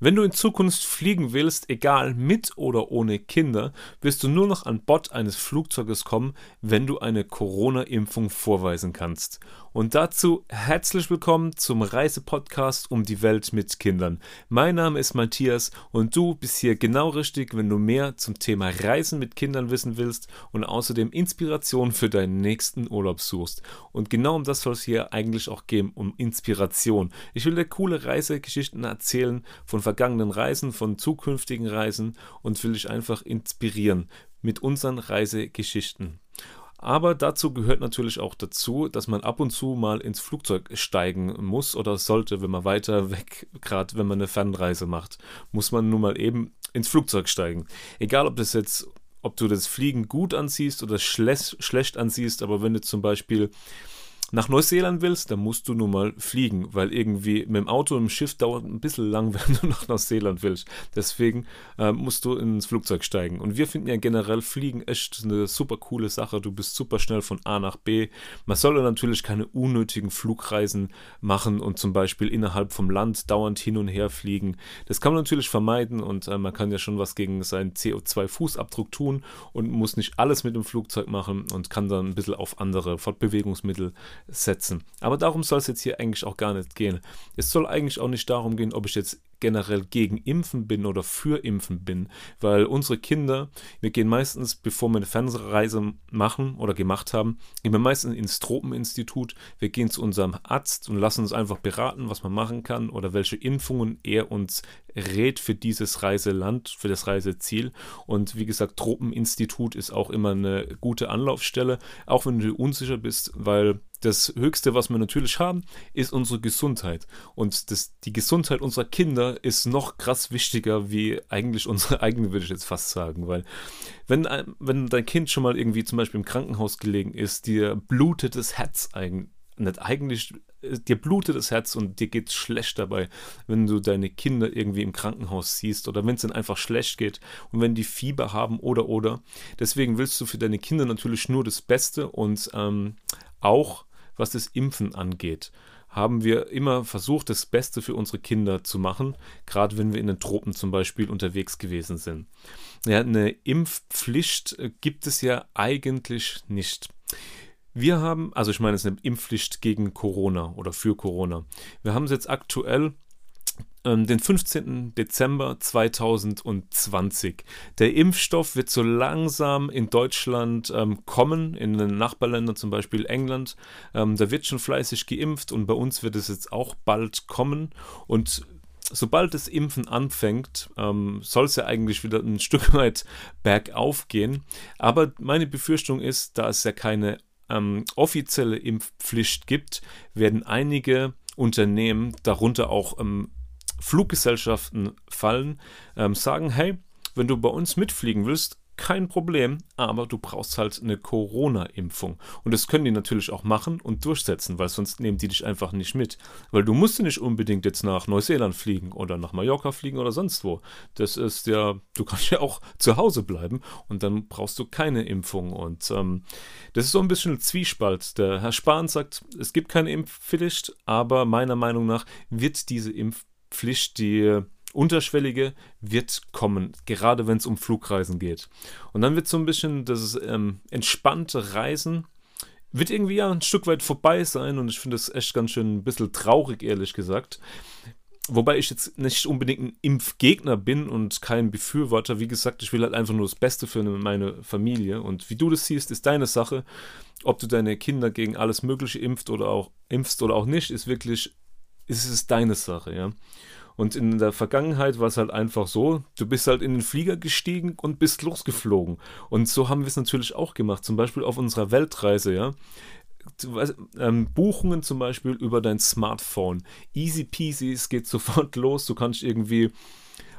Wenn du in Zukunft fliegen willst, egal mit oder ohne Kinder, wirst du nur noch an Bord eines Flugzeuges kommen, wenn du eine Corona-Impfung vorweisen kannst. Und dazu herzlich willkommen zum Reisepodcast um die Welt mit Kindern. Mein Name ist Matthias und du bist hier genau richtig, wenn du mehr zum Thema Reisen mit Kindern wissen willst und außerdem Inspiration für deinen nächsten Urlaub suchst. Und genau um das soll es hier eigentlich auch gehen, um Inspiration. Ich will dir coole Reisegeschichten erzählen von vergangenen Reisen, von zukünftigen Reisen und will dich einfach inspirieren mit unseren Reisegeschichten. Aber dazu gehört natürlich auch dazu, dass man ab und zu mal ins Flugzeug steigen muss oder sollte, wenn man weiter weg, gerade wenn man eine Fernreise macht, muss man nun mal eben ins Flugzeug steigen. Egal, ob das jetzt, ob du das Fliegen gut ansiehst oder schlecht ansiehst, aber wenn du zum Beispiel nach Neuseeland willst, dann musst du nun mal fliegen, weil irgendwie mit dem Auto und dem Schiff dauert ein bisschen lang, wenn du nach Neuseeland willst. Deswegen äh, musst du ins Flugzeug steigen. Und wir finden ja generell Fliegen echt eine super coole Sache. Du bist super schnell von A nach B. Man soll natürlich keine unnötigen Flugreisen machen und zum Beispiel innerhalb vom Land dauernd hin und her fliegen. Das kann man natürlich vermeiden und äh, man kann ja schon was gegen seinen CO2-Fußabdruck tun und muss nicht alles mit dem Flugzeug machen und kann dann ein bisschen auf andere Fortbewegungsmittel setzen. Aber darum soll es jetzt hier eigentlich auch gar nicht gehen. Es soll eigentlich auch nicht darum gehen, ob ich jetzt generell gegen Impfen bin oder für Impfen bin, weil unsere Kinder, wir gehen meistens, bevor wir eine Fernsehreise machen oder gemacht haben, gehen wir meistens ins Tropeninstitut, wir gehen zu unserem Arzt und lassen uns einfach beraten, was man machen kann oder welche Impfungen er uns rät für dieses Reiseland, für das Reiseziel. Und wie gesagt, Tropeninstitut ist auch immer eine gute Anlaufstelle, auch wenn du unsicher bist, weil das Höchste, was wir natürlich haben, ist unsere Gesundheit. Und das, die Gesundheit unserer Kinder ist noch krass wichtiger wie eigentlich unsere eigene, würde ich jetzt fast sagen. Weil wenn, wenn dein Kind schon mal irgendwie zum Beispiel im Krankenhaus gelegen ist, dir blutet das Herz eigentlich nicht eigentlich, dir blutet das Herz und dir geht es schlecht dabei, wenn du deine Kinder irgendwie im Krankenhaus siehst oder wenn es ihnen einfach schlecht geht und wenn die Fieber haben oder oder. Deswegen willst du für deine Kinder natürlich nur das Beste und ähm, auch was das Impfen angeht, haben wir immer versucht, das Beste für unsere Kinder zu machen, gerade wenn wir in den Tropen zum Beispiel unterwegs gewesen sind. Ja, eine Impfpflicht äh, gibt es ja eigentlich nicht. Wir haben, also ich meine, es ist eine Impfpflicht gegen Corona oder für Corona. Wir haben es jetzt aktuell den 15. Dezember 2020. Der Impfstoff wird so langsam in Deutschland ähm, kommen, in den Nachbarländern, zum Beispiel England. Ähm, da wird schon fleißig geimpft und bei uns wird es jetzt auch bald kommen. Und sobald das Impfen anfängt, ähm, soll es ja eigentlich wieder ein Stück weit bergauf gehen. Aber meine Befürchtung ist, da es ja keine ähm, offizielle Impfpflicht gibt, werden einige Unternehmen, darunter auch ähm, Fluggesellschaften fallen, ähm, sagen, hey, wenn du bei uns mitfliegen willst, kein Problem, aber du brauchst halt eine Corona-Impfung. Und das können die natürlich auch machen und durchsetzen, weil sonst nehmen die dich einfach nicht mit. Weil du musst nicht unbedingt jetzt nach Neuseeland fliegen oder nach Mallorca fliegen oder sonst wo. Das ist ja, du kannst ja auch zu Hause bleiben und dann brauchst du keine Impfung. Und ähm, das ist so ein bisschen ein Zwiespalt. Der Herr Spahn sagt, es gibt keine Impfpflicht, aber meiner Meinung nach wird diese Impfpflicht Pflicht, die unterschwellige, wird kommen, gerade wenn es um Flugreisen geht. Und dann wird so ein bisschen das ähm, entspannte Reisen, wird irgendwie ja ein Stück weit vorbei sein und ich finde es echt ganz schön ein bisschen traurig, ehrlich gesagt. Wobei ich jetzt nicht unbedingt ein Impfgegner bin und kein Befürworter. Wie gesagt, ich will halt einfach nur das Beste für meine Familie. Und wie du das siehst, ist deine Sache. Ob du deine Kinder gegen alles Mögliche impft oder auch impfst oder auch nicht, ist wirklich ist es deine Sache, ja. Und in der Vergangenheit war es halt einfach so, du bist halt in den Flieger gestiegen und bist losgeflogen. Und so haben wir es natürlich auch gemacht, zum Beispiel auf unserer Weltreise, ja. Weißt, ähm, Buchungen zum Beispiel über dein Smartphone. Easy peasy, es geht sofort los. Du kannst irgendwie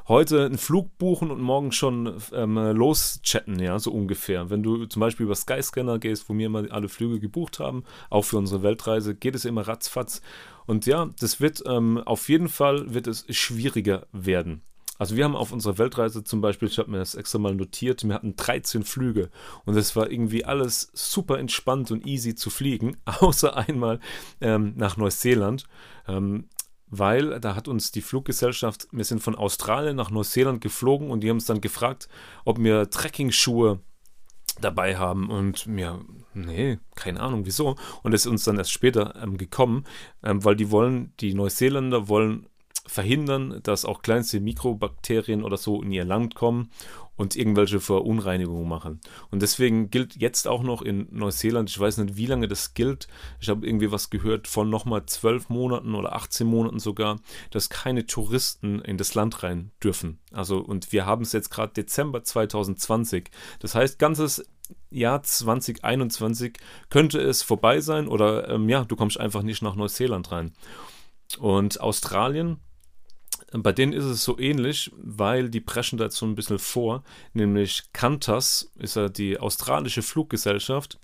heute einen Flug buchen und morgen schon ähm, loschatten, ja, so ungefähr. Wenn du zum Beispiel über Skyscanner gehst, wo wir immer alle Flüge gebucht haben, auch für unsere Weltreise, geht es immer ratzfatz. Und ja, das wird ähm, auf jeden Fall wird es schwieriger werden. Also wir haben auf unserer Weltreise zum Beispiel, ich habe mir das extra mal notiert, wir hatten 13 Flüge und es war irgendwie alles super entspannt und easy zu fliegen, außer einmal ähm, nach Neuseeland. Ähm, weil da hat uns die Fluggesellschaft, wir sind von Australien nach Neuseeland geflogen und die haben uns dann gefragt, ob wir Trekking-Schuhe dabei haben und mir, nee, keine Ahnung, wieso. Und das ist uns dann erst später ähm, gekommen, ähm, weil die wollen, die Neuseeländer wollen verhindern, dass auch kleinste Mikrobakterien oder so in ihr Land kommen und irgendwelche Verunreinigungen machen. Und deswegen gilt jetzt auch noch in Neuseeland, ich weiß nicht, wie lange das gilt, ich habe irgendwie was gehört von nochmal zwölf Monaten oder 18 Monaten sogar, dass keine Touristen in das Land rein dürfen. Also, und wir haben es jetzt gerade Dezember 2020. Das heißt, ganzes Jahr 2021 könnte es vorbei sein oder ähm, ja, du kommst einfach nicht nach Neuseeland rein. Und Australien, bei denen ist es so ähnlich, weil die preschen da jetzt so ein bisschen vor, nämlich Qantas ist ja die australische Fluggesellschaft.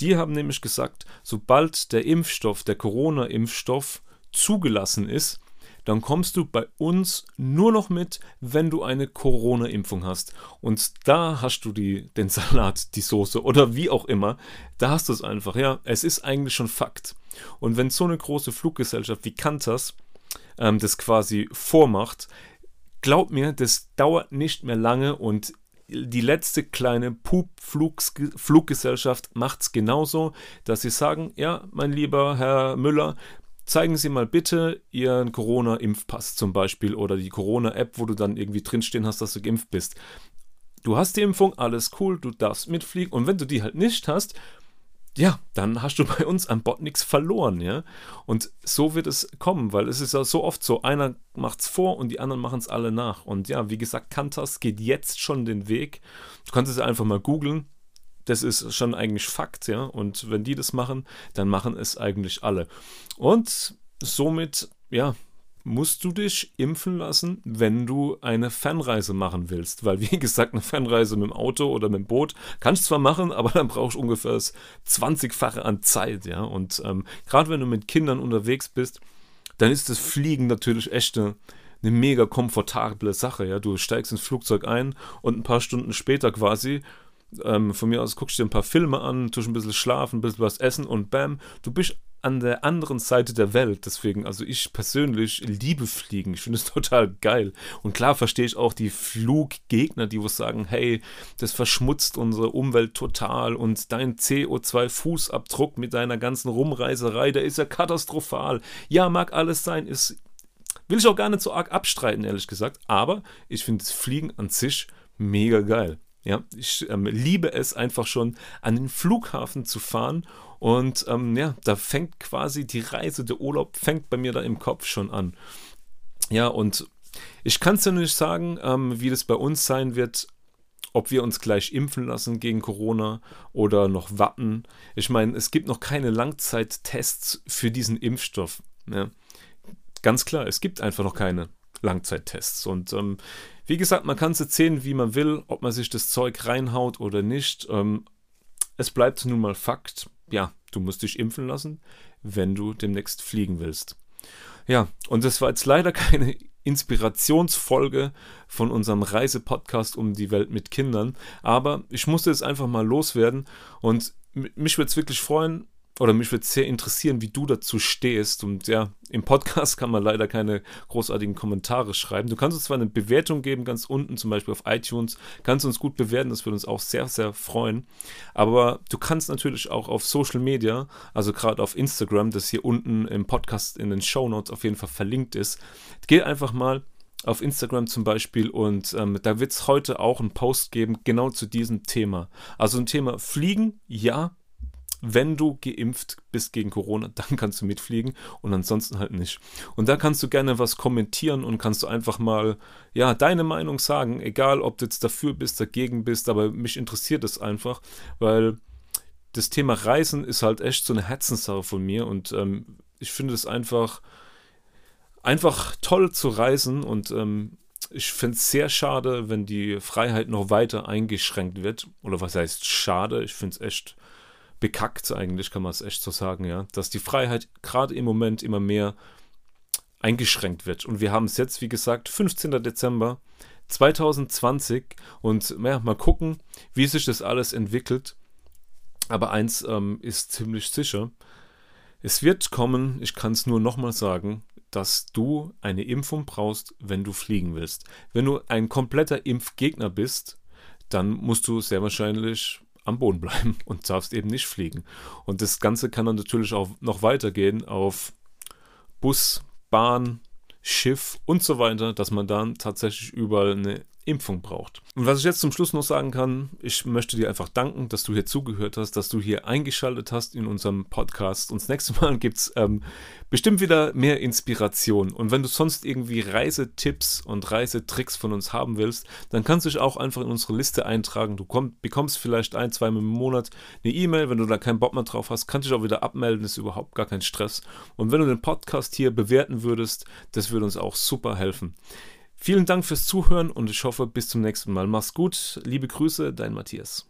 Die haben nämlich gesagt, sobald der Impfstoff, der Corona-Impfstoff zugelassen ist, dann kommst du bei uns nur noch mit, wenn du eine Corona-Impfung hast. Und da hast du die, den Salat, die Soße oder wie auch immer. Da hast du es einfach. Ja, es ist eigentlich schon Fakt. Und wenn so eine große Fluggesellschaft wie Qantas ähm, das quasi vormacht, glaub mir, das dauert nicht mehr lange und die letzte kleine Pup-Fluggesellschaft macht es genauso, dass sie sagen, ja, mein lieber Herr Müller, zeigen Sie mal bitte Ihren Corona-Impfpass zum Beispiel oder die Corona-App, wo du dann irgendwie drinstehen hast, dass du geimpft bist. Du hast die Impfung, alles cool, du darfst mitfliegen und wenn du die halt nicht hast, ja, dann hast du bei uns am Bot nichts verloren, ja. Und so wird es kommen, weil es ist ja so oft so, einer macht es vor und die anderen machen es alle nach. Und ja, wie gesagt, Kantas geht jetzt schon den Weg. Du kannst es einfach mal googeln. Das ist schon eigentlich Fakt, ja. Und wenn die das machen, dann machen es eigentlich alle. Und somit, ja, musst du dich impfen lassen, wenn du eine Fernreise machen willst. Weil, wie gesagt, eine Fernreise mit dem Auto oder mit dem Boot kannst du zwar machen, aber dann brauchst du ungefähr das 20-fache an Zeit, ja. Und ähm, gerade wenn du mit Kindern unterwegs bist, dann ist das Fliegen natürlich echt eine, eine mega komfortable Sache, ja. Du steigst ins Flugzeug ein und ein paar Stunden später quasi ähm, von mir aus guckst du dir ein paar Filme an, tust ein bisschen schlafen, ein bisschen was essen und bam, du bist an der anderen Seite der Welt. Deswegen, also ich persönlich liebe Fliegen. Ich finde es total geil. Und klar verstehe ich auch die Fluggegner, die was sagen, hey, das verschmutzt unsere Umwelt total und dein CO2-Fußabdruck mit deiner ganzen Rumreiserei, der ist ja katastrophal. Ja, mag alles sein, ist will ich auch gar nicht so arg abstreiten, ehrlich gesagt. Aber ich finde das Fliegen an sich mega geil. Ja, ich ähm, liebe es einfach schon, an den Flughafen zu fahren und ähm, ja, da fängt quasi die Reise, der Urlaub fängt bei mir da im Kopf schon an. Ja, und ich kann es ja nicht sagen, ähm, wie das bei uns sein wird, ob wir uns gleich impfen lassen gegen Corona oder noch warten. Ich meine, es gibt noch keine Langzeittests für diesen Impfstoff. Ja. Ganz klar, es gibt einfach noch keine Langzeittests. Und ähm, wie gesagt, man kann es erzählen, wie man will, ob man sich das Zeug reinhaut oder nicht. Ähm, es bleibt nun mal Fakt. Ja, du musst dich impfen lassen, wenn du demnächst fliegen willst. Ja, und das war jetzt leider keine Inspirationsfolge von unserem Reisepodcast um die Welt mit Kindern, aber ich musste es einfach mal loswerden und mich würde es wirklich freuen, oder mich würde sehr interessieren, wie du dazu stehst. Und ja, im Podcast kann man leider keine großartigen Kommentare schreiben. Du kannst uns zwar eine Bewertung geben, ganz unten, zum Beispiel auf iTunes, kannst uns gut bewerten, das würde uns auch sehr, sehr freuen. Aber du kannst natürlich auch auf Social Media, also gerade auf Instagram, das hier unten im Podcast in den Show Notes auf jeden Fall verlinkt ist, geh einfach mal auf Instagram zum Beispiel und ähm, da wird es heute auch einen Post geben, genau zu diesem Thema. Also ein Thema Fliegen, ja, wenn du geimpft bist gegen Corona, dann kannst du mitfliegen und ansonsten halt nicht. Und da kannst du gerne was kommentieren und kannst du einfach mal, ja, deine Meinung sagen, egal ob du jetzt dafür bist, dagegen bist, aber mich interessiert es einfach, weil das Thema Reisen ist halt echt so eine Herzenssache von mir und ähm, ich finde es einfach, einfach toll zu reisen und ähm, ich finde es sehr schade, wenn die Freiheit noch weiter eingeschränkt wird. Oder was heißt schade? Ich finde es echt bekackt eigentlich, kann man es echt so sagen, ja, dass die Freiheit gerade im Moment immer mehr eingeschränkt wird. Und wir haben es jetzt, wie gesagt, 15. Dezember 2020 und ja, mal gucken, wie sich das alles entwickelt. Aber eins ähm, ist ziemlich sicher. Es wird kommen, ich kann es nur nochmal sagen, dass du eine Impfung brauchst, wenn du fliegen willst. Wenn du ein kompletter Impfgegner bist, dann musst du sehr wahrscheinlich am Boden bleiben und darfst eben nicht fliegen. Und das Ganze kann dann natürlich auch noch weitergehen auf Bus, Bahn, Schiff und so weiter, dass man dann tatsächlich überall eine Impfung braucht. Und was ich jetzt zum Schluss noch sagen kann, ich möchte dir einfach danken, dass du hier zugehört hast, dass du hier eingeschaltet hast in unserem Podcast. Und das nächste Mal gibt es ähm, bestimmt wieder mehr Inspiration. Und wenn du sonst irgendwie Reisetipps und Reisetricks von uns haben willst, dann kannst du dich auch einfach in unsere Liste eintragen. Du komm, bekommst vielleicht ein, zwei Mal im Monat eine E-Mail. Wenn du da keinen Bock mehr drauf hast, kannst du dich auch wieder abmelden. Ist überhaupt gar kein Stress. Und wenn du den Podcast hier bewerten würdest, das würde uns auch super helfen. Vielen Dank fürs Zuhören und ich hoffe, bis zum nächsten Mal. Mach's gut. Liebe Grüße, dein Matthias.